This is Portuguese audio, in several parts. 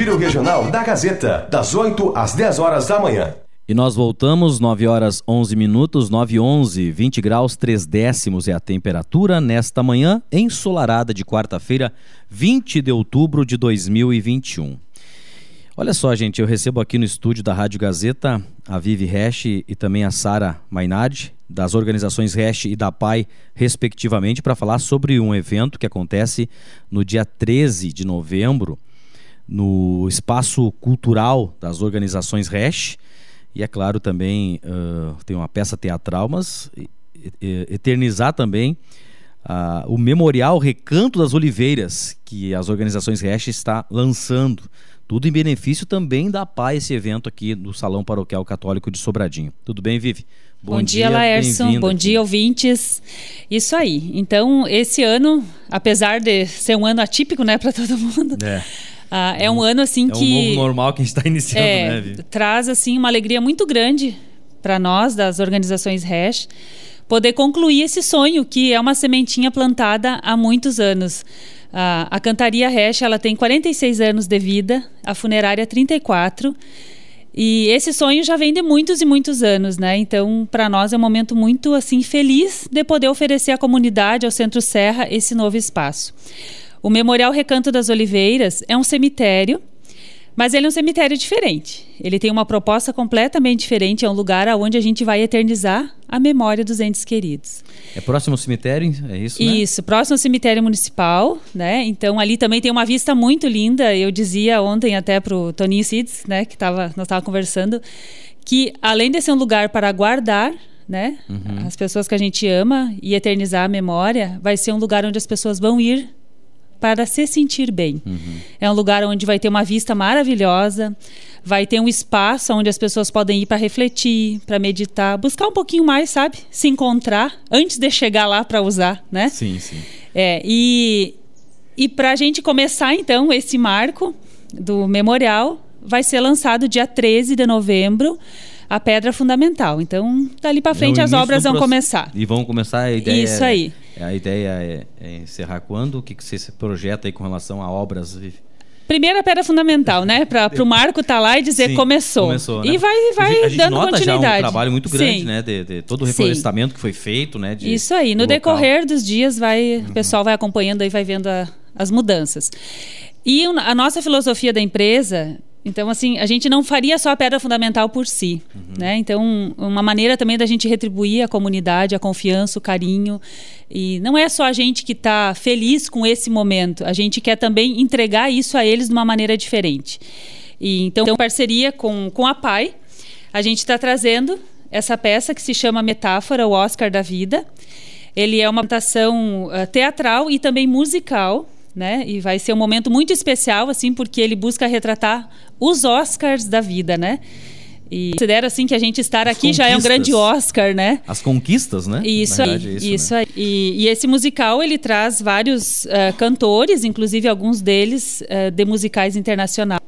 Giro Regional da Gazeta, das 8 às 10 horas da manhã. E nós voltamos, 9 horas 11 minutos, 9 e 11, 20 graus 3 décimos é a temperatura nesta manhã ensolarada de quarta-feira, 20 de outubro de 2021. Olha só, gente, eu recebo aqui no estúdio da Rádio Gazeta a Vivi Hash e também a Sara Mainardi, das organizações Hash e da PAI, respectivamente, para falar sobre um evento que acontece no dia 13 de novembro, no espaço cultural das organizações Hash e é claro também uh, tem uma peça teatral, mas eternizar também uh, o Memorial Recanto das Oliveiras, que as organizações Resch está lançando. Tudo em benefício também da PAI, esse evento aqui do Salão Paroquial Católico de Sobradinho. Tudo bem, Vivi? Bom, Bom dia, dia Laércio. Bom dia, ouvintes. Isso aí. Então, esse ano, apesar de ser um ano atípico, né, para todo mundo, é. Ah, é um ano assim é que. É um novo normal que a gente está iniciando, é, né, Vi? Traz assim uma alegria muito grande para nós das organizações Hash poder concluir esse sonho que é uma sementinha plantada há muitos anos. Ah, a Cantaria Hash ela tem 46 anos de vida, a funerária 34. E esse sonho já vem de muitos e muitos anos, né? Então, para nós é um momento muito assim feliz de poder oferecer à comunidade, ao Centro Serra, esse novo espaço. O Memorial Recanto das Oliveiras é um cemitério, mas ele é um cemitério diferente. Ele tem uma proposta completamente diferente, é um lugar onde a gente vai eternizar a memória dos entes queridos. É próximo ao cemitério, é isso, né? Isso, próximo ao cemitério municipal, né? Então ali também tem uma vista muito linda. Eu dizia ontem até para o Toninho Cides, né, que tava, nós estávamos conversando, que além de ser um lugar para guardar né? Uhum. As pessoas que a gente ama e eternizar a memória, vai ser um lugar onde as pessoas vão ir para se sentir bem. Uhum. É um lugar onde vai ter uma vista maravilhosa, vai ter um espaço onde as pessoas podem ir para refletir, para meditar, buscar um pouquinho mais, sabe? Se encontrar antes de chegar lá para usar, né? Sim, sim. É, e e para a gente começar então esse marco do memorial, vai ser lançado dia 13 de novembro a pedra fundamental. Então, dali para é frente é as obras vão começar. E vão começar a ideia. Isso aí. A ideia é, é, encerrar quando? O que, que você projeta aí com relação a obras? Primeira pedra fundamental, né? Para o Marco estar tá lá e dizer Sim, começou. começou né? E vai, vai a gente dando nota continuidade. Já um trabalho muito grande, Sim. né? De, de, todo o reflorestamento Sim. que foi feito, né? De, Isso aí. No decorrer dos dias, vai, uhum. o pessoal vai acompanhando e vai vendo a, as mudanças. E a nossa filosofia da empresa então, assim, a gente não faria só a pedra fundamental por si, uhum. né? Então, uma maneira também da gente retribuir a comunidade, a confiança, o carinho. E não é só a gente que está feliz com esse momento, a gente quer também entregar isso a eles de uma maneira diferente. E, então, em parceria com, com a PAI, a gente está trazendo essa peça que se chama Metáfora, o Oscar da Vida. Ele é uma adaptação uh, teatral e também musical, né? E vai ser um momento muito especial, assim, porque ele busca retratar os Oscars da vida, né? E considero assim que a gente estar As aqui já é um grande Oscar, né? As conquistas, né? Isso aí, é isso, isso né? aí. E, e, esse musical ele traz vários uh, cantores, inclusive alguns deles uh, de musicais internacionais.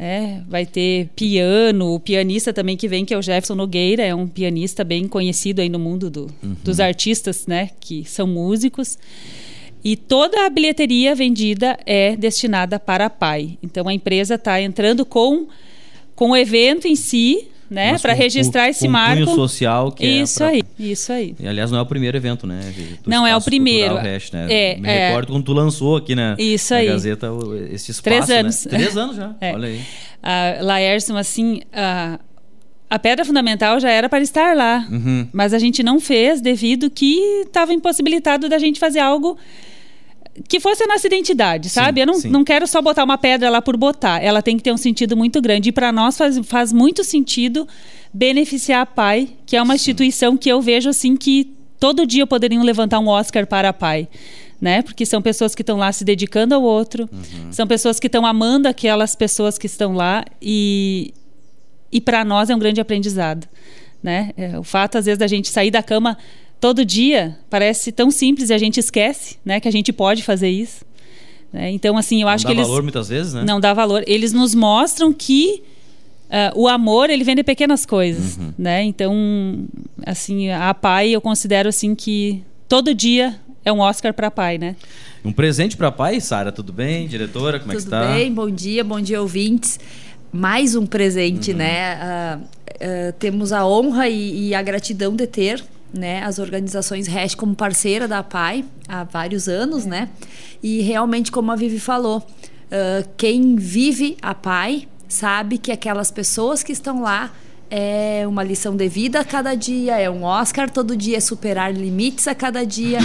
É, vai ter piano, o pianista também que vem, que é o Jefferson Nogueira, é um pianista bem conhecido aí no mundo do, uhum. dos artistas, né? Que são músicos. E toda a bilheteria vendida é destinada para a PAI. Então a empresa está entrando com, com o evento em si, né, para registrar com, esse com marco. social que isso é aí, isso aí. E, aliás, não é o primeiro evento, né? não é o primeiro. Hash, né? É, Me é. recordo quando tu lançou aqui né, isso na aí. Gazeta esse espaço. Três anos. Né? Três anos já. É. Olha aí. Laércio, assim, a, a pedra fundamental já era para estar lá, uhum. mas a gente não fez devido que estava impossibilitado da gente fazer algo que fosse a nossa identidade, sabe? Sim, eu não, não quero só botar uma pedra lá por botar. Ela tem que ter um sentido muito grande. E para nós faz, faz muito sentido beneficiar a PAI, que é uma sim. instituição que eu vejo assim que todo dia poderiam levantar um Oscar para a PAI. Né? Porque são pessoas que estão lá se dedicando ao outro, uhum. são pessoas que estão amando aquelas pessoas que estão lá e, e para nós é um grande aprendizado, né? É, o fato às vezes da gente sair da cama todo dia parece tão simples e a gente esquece, né, que a gente pode fazer isso. Né? Então, assim, eu acho que eles não dá valor muitas vezes, né? Não dá valor. Eles nos mostram que uh, o amor ele vem de pequenas coisas, uhum. né? Então, assim, a pai eu considero assim que todo dia é um Oscar para pai, né? Um presente para pai, Sara, tudo bem? Diretora, como tudo é que está? Tudo bem, bom dia, bom dia ouvintes. Mais um presente, uhum. né? Uh, uh, temos a honra e, e, a gratidão de ter né, as organizações REST como parceira da PAI há vários anos, né? E realmente, como a Vivi falou, uh, quem vive a PAI sabe que aquelas pessoas que estão lá é uma lição de vida a cada dia, é um Oscar todo dia, é superar limites a cada dia.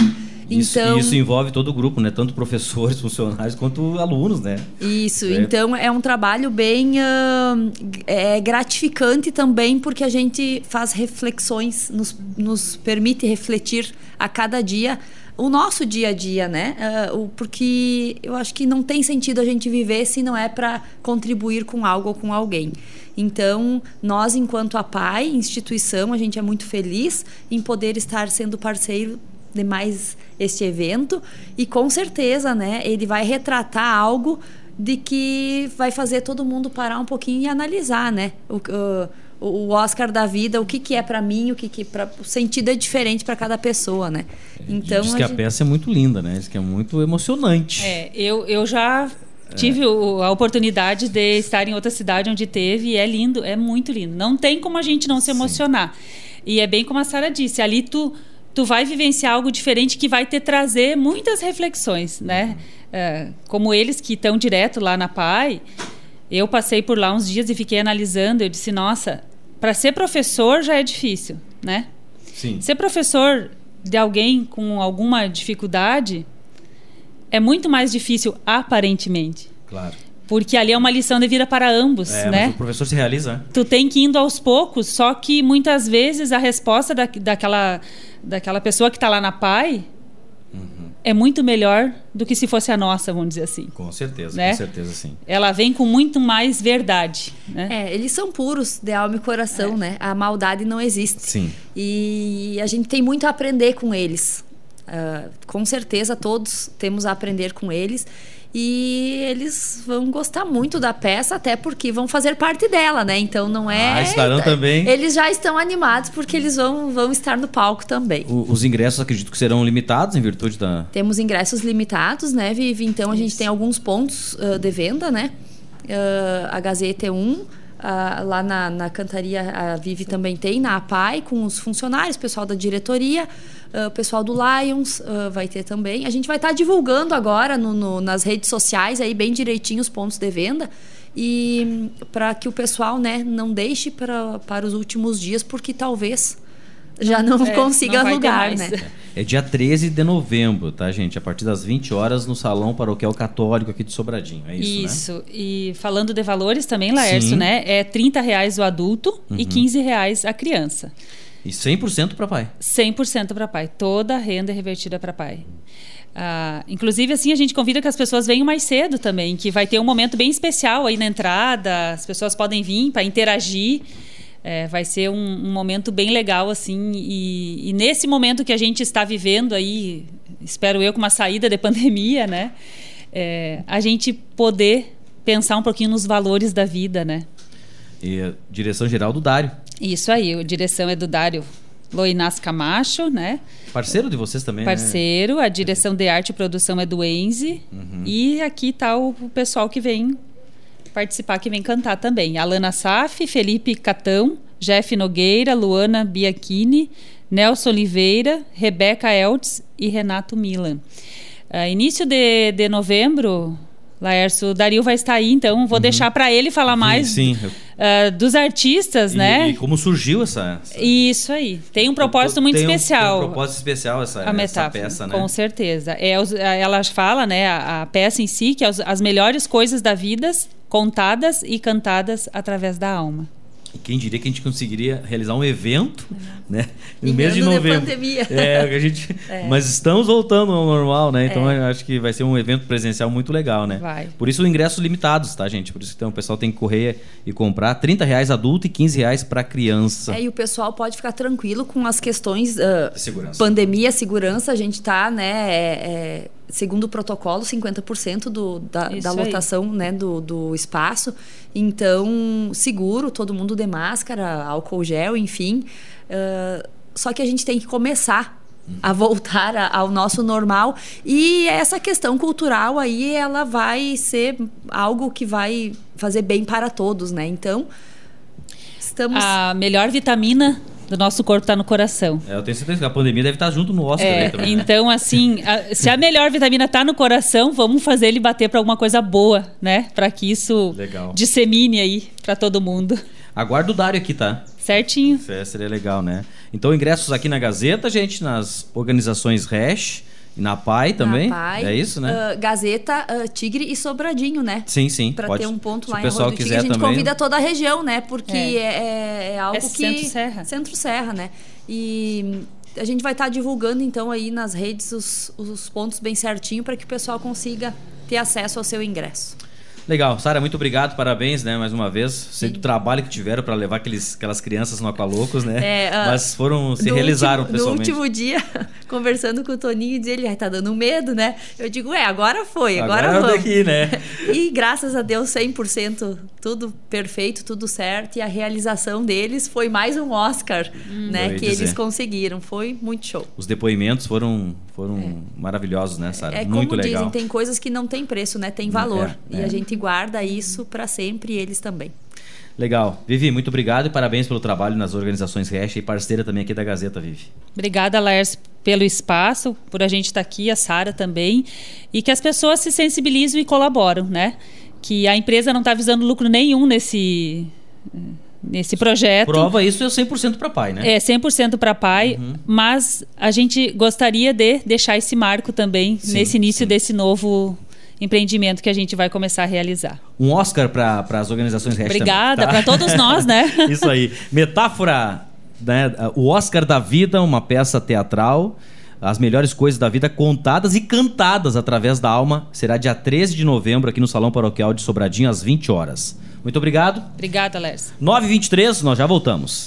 Isso, então, isso envolve todo o grupo, né? Tanto professores, funcionários, quanto alunos, né? Isso, é. então é um trabalho bem uh, é gratificante também, porque a gente faz reflexões, nos, nos permite refletir a cada dia o nosso dia a dia, né? Uh, porque eu acho que não tem sentido a gente viver se não é para contribuir com algo ou com alguém. Então, nós, enquanto a PAI, instituição, a gente é muito feliz em poder estar sendo parceiro de mais este evento e com certeza, né, ele vai retratar algo de que vai fazer todo mundo parar um pouquinho e analisar, né? O, o, o Oscar da vida, o que, que é para mim, o que, que pra, o sentido é diferente para cada pessoa, né? Então diz que a, gente... a, peça é muito linda, né? Diz que é muito emocionante. É, eu, eu já tive o, a oportunidade de estar em outra cidade onde teve e é lindo, é muito lindo. Não tem como a gente não se emocionar. Sim. E é bem como a Sara disse, ali tu tu vai vivenciar algo diferente que vai te trazer muitas reflexões, né? É, como eles que estão direto lá na PAI, eu passei por lá uns dias e fiquei analisando. Eu disse, nossa, para ser professor já é difícil, né? Sim. Ser professor de alguém com alguma dificuldade é muito mais difícil aparentemente. Claro. Porque ali é uma lição de vida para ambos, é, né? o professor se realiza. Né? Tu tem que ir indo aos poucos, só que muitas vezes a resposta da, daquela daquela pessoa que está lá na PAI uhum. é muito melhor do que se fosse a nossa, vamos dizer assim. Com certeza, né? com certeza sim. Ela vem com muito mais verdade. Né? É, eles são puros de alma e coração, é. né? A maldade não existe. Sim. E a gente tem muito a aprender com eles. Uh, com certeza todos temos a aprender com eles e eles vão gostar muito da peça, até porque vão fazer parte dela, né? Então não é. Ah, estarão também. Eles já estão animados porque eles vão, vão estar no palco também. O, os ingressos acredito que serão limitados em virtude da. Temos ingressos limitados, né, Vivi? Então a Isso. gente tem alguns pontos uh, de venda, né? Uh, a Gazeta é um. Uh, lá na, na cantaria a Vivi também tem, na APAI, com os funcionários, pessoal da diretoria. Uh, o pessoal do Lions uh, vai ter também. A gente vai estar tá divulgando agora no, no, nas redes sociais aí bem direitinho os pontos de venda e para que o pessoal né, não deixe pra, para os últimos dias, porque talvez já não é, consiga não alugar, né? É dia 13 de novembro, tá, gente? A partir das 20 horas no Salão Paroquial Católico aqui de Sobradinho. É isso, Isso. Né? E falando de valores também, Laércio, Sim. né? É 30 reais o adulto uhum. e 15 reais a criança. E 100% para pai? 100% para pai. Toda a renda é revertida para pai. Ah, inclusive, assim, a gente convida que as pessoas venham mais cedo também, que vai ter um momento bem especial aí na entrada, as pessoas podem vir para interagir. É, vai ser um, um, momento bem legal, assim, e, e, nesse momento que a gente está vivendo aí, espero eu, com uma saída de pandemia, né? É, a gente poder pensar um pouquinho nos valores da vida, né? E a direção geral do Dário. Isso aí, a direção é do Dário Loinas Camacho, né? Parceiro de vocês também, né? Parceiro, né? a direção de arte e produção é do Enze. Uhum. E aqui está o, o, pessoal que vem participar, que vem cantar também. Alana Saf, Felipe Catão, Jeff Nogueira, Luana Biachini, Nelson Oliveira, Rebeca Eltz e Renato Milan. Uh, início de, de novembro, Laércio, o Dario vai estar aí, então vou uhum. deixar para ele falar mais sim, sim. Uh, dos artistas, e, né? E como surgiu essa, essa... Isso aí. Tem um propósito muito tem especial. Um, tem um propósito especial essa, a essa peça, né? Com certeza. É, ela fala, né, a, a peça em si, que é as, as melhores coisas da vida contadas e cantadas através da alma. E quem diria que a gente conseguiria realizar um evento, né? No mês de novembro. De pandemia. É, a gente, é. mas estamos voltando ao normal, né? Então é. acho que vai ser um evento presencial muito legal, né? Vai. Por isso ingressos limitados, tá, gente? Por isso então o pessoal tem que correr e comprar 30 reais adulto e 15 reais para criança. É, e o pessoal pode ficar tranquilo com as questões uh, segurança. pandemia, segurança. A gente tá, né? Segundo o protocolo, 50% do, da, da lotação né, do, do espaço. Então, seguro, todo mundo de máscara, álcool gel, enfim. Uh, só que a gente tem que começar a voltar a, ao nosso normal e essa questão cultural aí ela vai ser algo que vai fazer bem para todos, né? Então estamos a melhor vitamina do nosso corpo está no coração. É, eu tenho certeza que a pandemia deve estar junto no Oscar é, também. Né? Então, assim, a, se a melhor vitamina está no coração, vamos fazer ele bater para alguma coisa boa, né? Para que isso Legal. dissemine aí para todo mundo. Aguardo o Dário aqui, tá? Certinho. É, seria legal, né? Então, ingressos aqui na Gazeta, gente, nas organizações Hash. E na PAI também? Na PAI, é isso, né? Uh, Gazeta, uh, Tigre e Sobradinho, né? Sim, sim. Para pode. ter um ponto Se lá o em pessoal Arroio do Tigre, a gente também. convida toda a região, né? Porque É. é, é- é algo É que... Centro-Serra. Centro-Serra, né? E a gente vai estar divulgando, então, aí nas redes os, os pontos bem certinho para que o pessoal consiga ter acesso ao seu ingresso. Legal. Sara, muito obrigado, parabéns, né, mais uma vez. Sei do trabalho que tiveram para levar aqueles, aquelas crianças no Aqualocos, né? É, ah, Mas foram, se realizaram último, pessoalmente. No último dia, conversando com o Toninho, diz ele, tá dando medo, né? Eu digo, é, agora foi, agora, Agora é vamos. daqui, né? E graças a Deus, 100% tudo perfeito, tudo certo. E a realização deles foi mais um Oscar, Eu né? Que dizer. eles conseguiram. Foi muito show. Os depoimentos foram, foram maravilhosos, né, Sara? É muito como legal. dizem, tem coisas que não tem preço, né? Tem valor. É, e é. a gente guarda isso para sempre e eles também. Legal. Vivi, muito obrigado e parabéns pelo trabalho nas organizações Hash e parceira também aqui da Gazeta, Vivi. Obrigada, Laércio, pelo espaço, por a gente estar aqui, a Sara também, e que as pessoas se sensibilizam e colaboram, né? Que a empresa não está visando lucro nenhum nesse, nesse projeto. Prova isso é 100% para pai, né? É 100% para pai, mas a gente gostaria de deixar esse marco também Sim, nesse início sim. desse novo empreendimento que a gente vai começar a realizar. Um Oscar para as organizações Obrigada também, tá? para todos nós, né? Isso aí. Metáfora, né? O Oscar da Vida, uma peça teatral. As melhores coisas da vida contadas e cantadas através da alma. Será dia 13 de novembro aqui no Salão Paroquial de Sobradinho, às 20 horas. Muito obrigado. Obrigada, Lércio. 9h23, nós já voltamos.